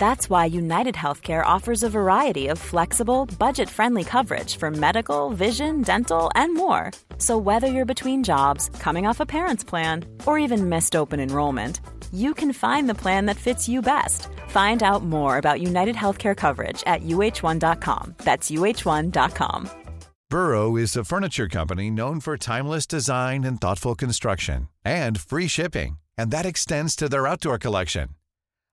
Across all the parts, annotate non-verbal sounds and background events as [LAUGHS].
That's why United Healthcare offers a variety of flexible, budget friendly coverage for medical, vision, dental, and more. So, whether you're between jobs, coming off a parent's plan, or even missed open enrollment, you can find the plan that fits you best. Find out more about United Healthcare coverage at uh1.com. That's uh1.com. Burrow is a furniture company known for timeless design and thoughtful construction, and free shipping, and that extends to their outdoor collection.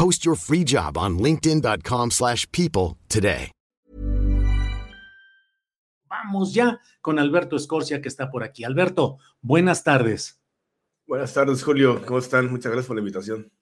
Post your free job on linkedin.com/people slash people today. Vamos ya con Alberto Escorcia que está por aquí. Alberto, buenas tardes. Buenas tardes, Julio. ¿Cómo están? Muchas gracias por la invitación.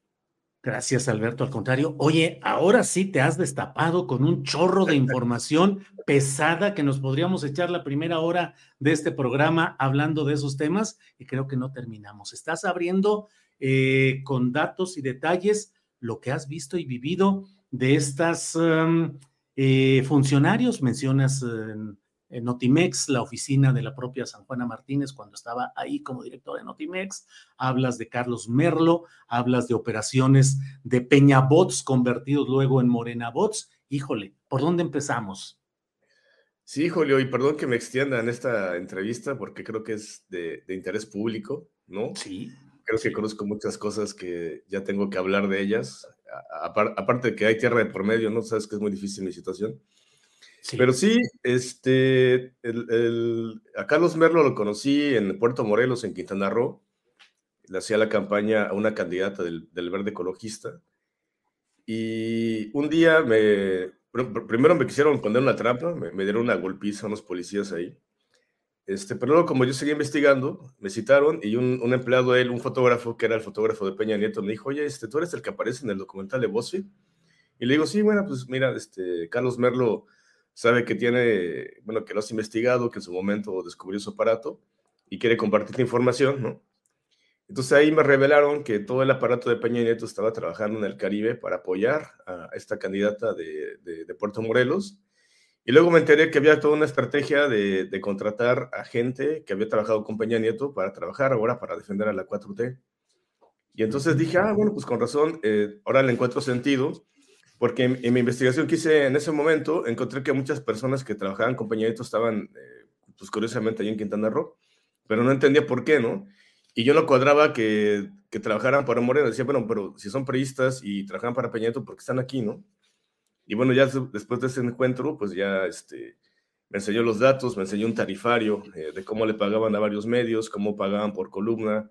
Gracias, Alberto. Al contrario, oye, ahora sí te has destapado con un chorro de [LAUGHS] información pesada que nos podríamos echar la primera hora de este programa hablando de esos temas y creo que no terminamos. Estás abriendo eh, con datos y detalles lo que has visto y vivido de estas um, eh, funcionarios. Mencionas en, en Notimex, la oficina de la propia San Juana Martínez cuando estaba ahí como director de Notimex. Hablas de Carlos Merlo, hablas de operaciones de Peña Bots convertidos luego en Morena Bots. Híjole, ¿por dónde empezamos? Sí, Julio, y perdón que me extienda en esta entrevista porque creo que es de, de interés público, ¿no? Sí. Creo que conozco muchas cosas que ya tengo que hablar de ellas. Aparte de que hay tierra de por medio, ¿no? Sabes que es muy difícil mi situación. sí. Pero sí, este, el, el- a Carlos Merlo lo conocí en Puerto Morelos, en Quintana Roo. Le hacía la campaña a una candidata del, del Verde Ecologista. Y un día me, pr- pr- primero me quisieron poner una trampa, me, me dieron una golpiza a unos policías ahí. Este, pero luego, como yo seguía investigando, me citaron y un, un empleado de él, un fotógrafo, que era el fotógrafo de Peña Nieto, me dijo, oye, este, tú eres el que aparece en el documental de BuzzFeed. Y le digo, sí, bueno, pues mira, este, Carlos Merlo sabe que tiene, bueno, que lo has investigado, que en su momento descubrió su aparato y quiere compartir información, ¿no? Entonces ahí me revelaron que todo el aparato de Peña Nieto estaba trabajando en el Caribe para apoyar a esta candidata de, de Puerto Morelos. Y luego me enteré que había toda una estrategia de, de, contratar a gente que había trabajado con Peña Nieto para trabajar ahora para defender a la 4T. Y entonces dije, ah, bueno, pues con razón, eh, ahora le encuentro sentido, porque en, en, mi investigación que hice en ese momento, encontré que muchas personas que trabajaban con Peña Nieto estaban, eh, pues curiosamente, ahí en Quintana Roo, pero no entendía por qué, ¿no? Y yo no cuadraba que, que trabajaran para Moreno. Decía, bueno, pero si son periodistas y trabajan para Peña Nieto, ¿por qué están aquí, no? Y bueno, ya después de ese encuentro, pues ya este, me enseñó los datos, me enseñó un tarifario eh, de cómo le pagaban a varios medios, cómo pagaban por columna,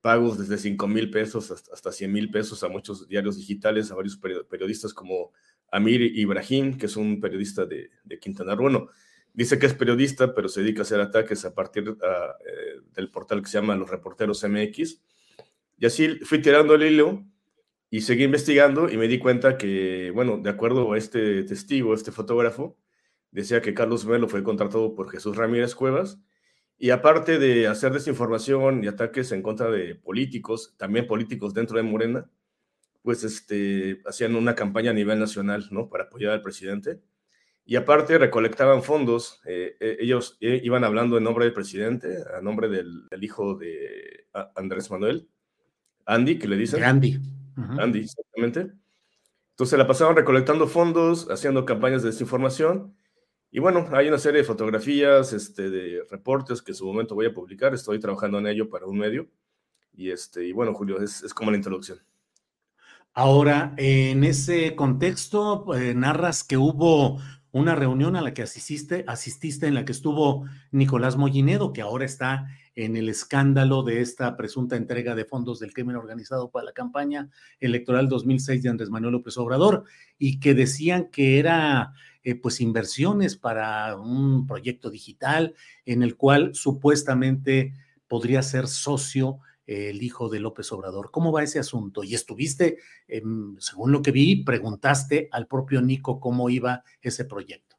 pagos desde 5 mil pesos hasta, hasta 100 mil pesos a muchos diarios digitales, a varios periodistas como Amir Ibrahim, que es un periodista de, de Quintana Roo. Bueno, dice que es periodista, pero se dedica a hacer ataques a partir eh, del portal que se llama Los Reporteros MX. Y así fui tirando el hilo Y seguí investigando y me di cuenta que, bueno, de acuerdo a este testigo, este fotógrafo, decía que Carlos Melo fue contratado por Jesús Ramírez Cuevas y aparte de hacer desinformación y ataques en contra de políticos, también políticos dentro de Morena, pues este, hacían una campaña a nivel nacional, ¿no? Para apoyar al presidente. Y aparte recolectaban fondos, eh, eh, ellos eh, iban hablando en nombre del presidente, a nombre del, hijo de Andrés Manuel, Andy, que le dicen. Andy. Andy, exactamente. Entonces la pasaban recolectando fondos, haciendo campañas de desinformación. Y bueno, hay una serie de fotografías, este, de reportes que en su momento voy a publicar. Estoy trabajando en ello para un medio. Y, este, y bueno, Julio, es, es como la introducción. Ahora, en ese contexto, narras que hubo una reunión a la que asististe, asististe en la que estuvo Nicolás Mollinedo, que ahora está en el escándalo de esta presunta entrega de fondos del crimen organizado para la campaña electoral 2006 de Andrés Manuel López Obrador, y que decían que era eh, pues inversiones para un proyecto digital en el cual supuestamente podría ser socio el hijo de López Obrador. ¿Cómo va ese asunto? Y estuviste, según lo que vi, preguntaste al propio Nico cómo iba ese proyecto.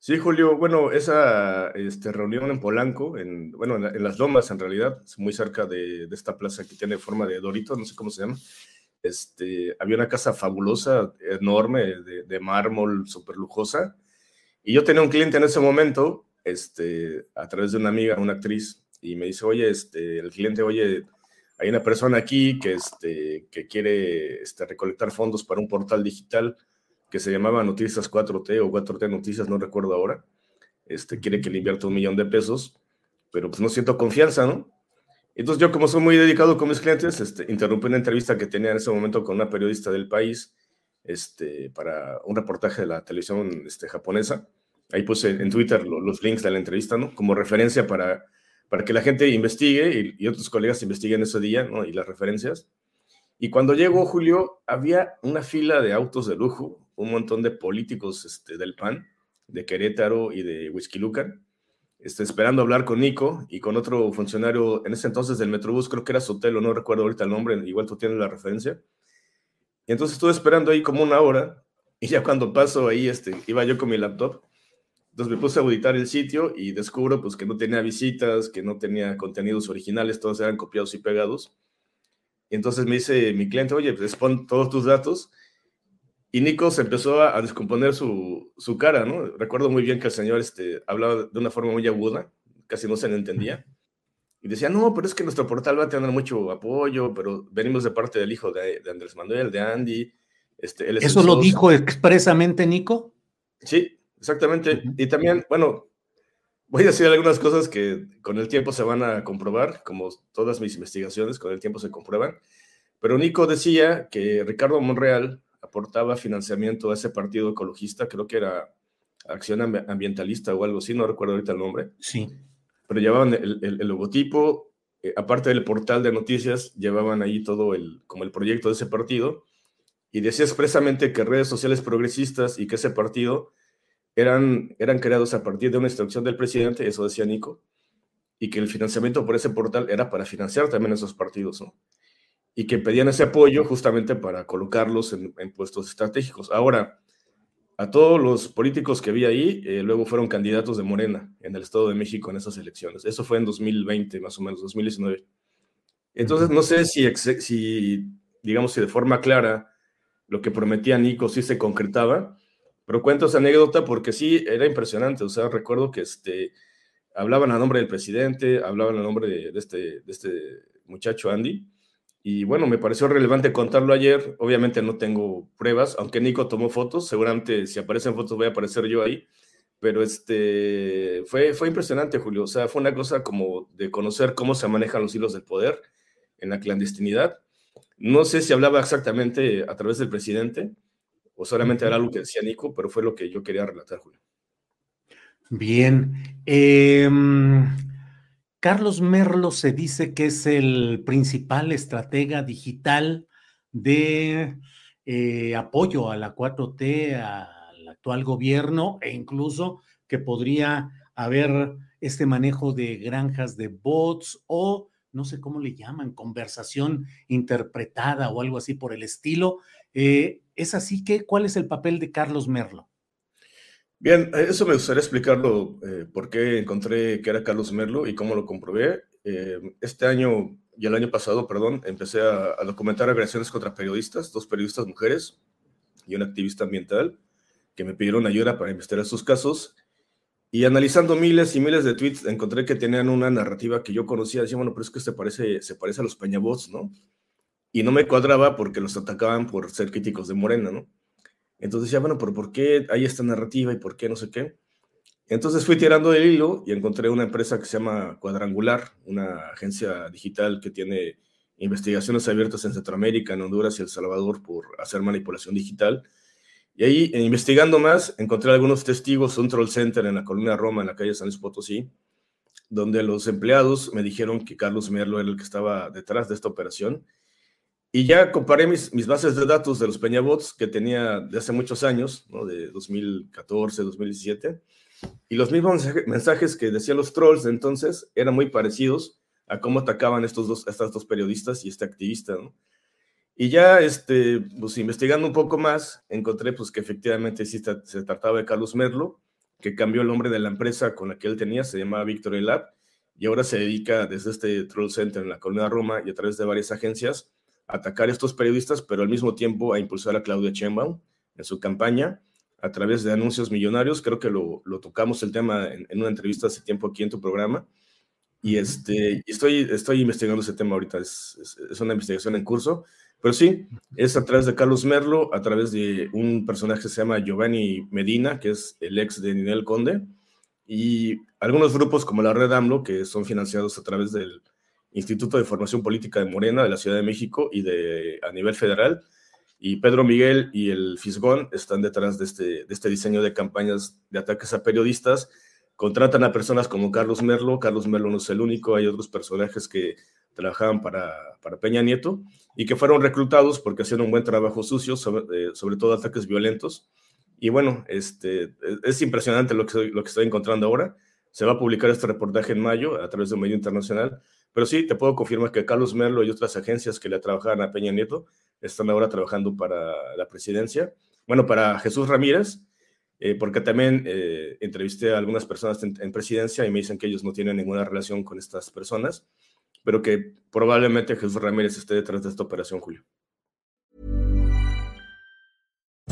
Sí, Julio, bueno, esa este, reunión en Polanco, en, bueno, en, Las Lomas en realidad, muy cerca de, esta plaza que tiene forma de Dorito, no sé cómo se llama, este, había una casa fabulosa, enorme, de, mármol, súper lujosa, y yo tenía un cliente en ese momento, este, a través de una amiga, una actriz, y me dice, oye, este, el cliente, oye, hay una persona aquí que, este, que quiere este, recolectar fondos para un portal digital que se llamaba Noticias 4T o 4T Noticias, no recuerdo ahora. Este, quiere que le invierta un millón de pesos, pero pues no siento confianza, ¿no? Entonces yo como soy muy dedicado con mis clientes, este, interrumpí una entrevista que tenía en ese momento con una periodista del país este, para un reportaje de la televisión este, japonesa. Ahí puse en Twitter los links de la entrevista, ¿no? Como referencia para para que la gente investigue y, otros colegas investiguen ese día, ¿no? Y las referencias. Y cuando llegó Julio, había una fila de autos de lujo, un montón de políticos este, del PAN, de Querétaro y de Whisky Lucan, este, esperando hablar con Nico y con otro funcionario en ese entonces del Metrobús, creo que era Sotelo, no recuerdo ahorita el nombre, igual tú tienes la referencia. Y entonces estuve esperando ahí como una hora y ya cuando paso ahí, este, iba yo con mi laptop entonces me puse a auditar el sitio y descubro pues que no tenía visitas, que no tenía contenidos originales, todos eran copiados y pegados. Y entonces me dice mi cliente, oye, pues pon todos tus datos. Y Nico se empezó a, descomponer su, su, cara, ¿no? Recuerdo muy bien que el señor este, hablaba de una forma muy aguda, casi no se le entendía. Y decía, no, pero es que nuestro portal va a tener mucho apoyo, pero venimos de parte del hijo de, Andrés Manuel, de Andy. Este, ¿Eso lo dijo expresamente Nico? Sí, Exactamente. Y también, bueno, voy a decir algunas cosas que con el tiempo se van a comprobar, como todas mis investigaciones, con el tiempo se comprueban. Pero Nico decía que Ricardo Monreal aportaba financiamiento a ese partido ecologista, creo que era Acción Ambientalista o algo así, no recuerdo ahorita el nombre. Sí. Pero llevaban el, logotipo, eh, aparte del portal de noticias, llevaban ahí todo el, como el proyecto de ese partido, y decía expresamente que redes sociales progresistas y que ese partido eran, eran creados a partir de una instrucción del presidente, eso decía Nico, y que el financiamiento por ese portal era para financiar también esos partidos, ¿no? Y que pedían ese apoyo justamente para colocarlos en, puestos estratégicos. Ahora, a todos los políticos que vi ahí, eh, luego fueron candidatos de Morena en el Estado de México en esas elecciones. Eso fue en 2020, más o menos, 2019. Entonces, no sé si, si digamos, si de forma clara lo que prometía Nico sí se concretaba, pero cuento esa anécdota porque sí, era impresionante. O sea, recuerdo que este, hablaban a nombre del presidente, hablaban a nombre de, este, de este muchacho Andy. Y bueno, me pareció relevante contarlo ayer. Obviamente no tengo pruebas, aunque Nico tomó fotos. Seguramente si aparecen fotos voy a aparecer yo ahí. Pero este, fue, fue impresionante, Julio. O sea, fue una cosa como de conocer cómo se manejan los hilos del poder en la clandestinidad. No sé si hablaba exactamente a través del presidente, o solamente era algo que decía Nico, pero fue lo que yo quería relatar, Julio. Bien. Em, Carlos Merlo se dice que es el principal estratega digital de eh, apoyo a la 4T, al actual gobierno, e incluso que podría haber este manejo de granjas de bots o no sé cómo le llaman, conversación interpretada o algo así por el estilo. Eh, ¿Es así que cuál es el papel de Carlos Merlo? Bien, eso me gustaría explicarlo, eh, por qué encontré que era Carlos Merlo y cómo lo comprobé. Eh, este año y el año pasado, perdón, empecé a, a, documentar agresiones contra periodistas, dos periodistas mujeres y un activista ambiental que me pidieron ayuda para investigar sus casos. Y analizando miles y miles de tweets, encontré que tenían una narrativa que yo conocía. Decía, bueno, pero es que se parece, se parece a los Peñabots, ¿no? Y no me cuadraba porque los atacaban por ser críticos de Morena, ¿no? Entonces decía, bueno, pero ¿por qué hay esta narrativa y por qué no sé qué? Entonces fui tirando del hilo y encontré una empresa que se llama Cuadrangular, una agencia digital que tiene investigaciones abiertas en Centroamérica, en Honduras y El Salvador por hacer manipulación digital. Y ahí, investigando más, encontré algunos testigos, un troll center en la colonia Roma, en la calle San Luis Potosí, donde los empleados me dijeron que Carlos Merlo era el que estaba detrás de esta operación y ya comparé mis, mis bases de datos de los Peñabots que tenía de hace muchos años, ¿no? de 2014, 2017, y los mismos mensajes que decían los trolls de entonces eran muy parecidos a cómo atacaban estos dos, estas dos periodistas y este activista. ¿no? Y ya, este, pues investigando un poco más, encontré pues que efectivamente sí se trataba de Carlos Merlo, que cambió el nombre de la empresa con la que él tenía, se llamaba Victory Lab, y ahora se dedica desde este Troll Center en la Colonia Roma y a través de varias agencias atacar a estos periodistas, pero al mismo tiempo a impulsar a Claudia Sheinbaum en su campaña a través de anuncios millonarios. Creo que lo, lo tocamos el tema en, en, una entrevista hace tiempo aquí en tu programa. Y este, estoy, estoy investigando ese tema ahorita, es, es, es, una investigación en curso. Pero sí, es a través de Carlos Merlo, a través de un personaje que se llama Giovanni Medina, que es el ex de Ninel Conde, y algunos grupos como la Red AMLO, que son financiados a través del, Instituto de Formación Política de Morena de la Ciudad de México y de a nivel federal. Y Pedro Miguel y el Fisgón están detrás de este, de este diseño de campañas de ataques a periodistas. Contratan a personas como Carlos Merlo. Carlos Merlo no es el único, hay otros personajes que trabajaban para, para Peña Nieto y que fueron reclutados porque hacían un buen trabajo sucio, sobre, eh, sobre todo ataques violentos. Y bueno, este, es impresionante lo que, lo que estoy encontrando ahora. Se va a publicar este reportaje en mayo a través de un medio internacional pero sí, te puedo confirmar que Carlos Merlo y otras agencias que le trabajaban a Peña Nieto están ahora trabajando para la presidencia. Bueno, para Jesús Ramírez, eh, porque también eh, entrevisté a algunas personas en, en, presidencia y me dicen que ellos no tienen ninguna relación con estas personas, pero que probablemente Jesús Ramírez esté detrás de esta operación, Julio.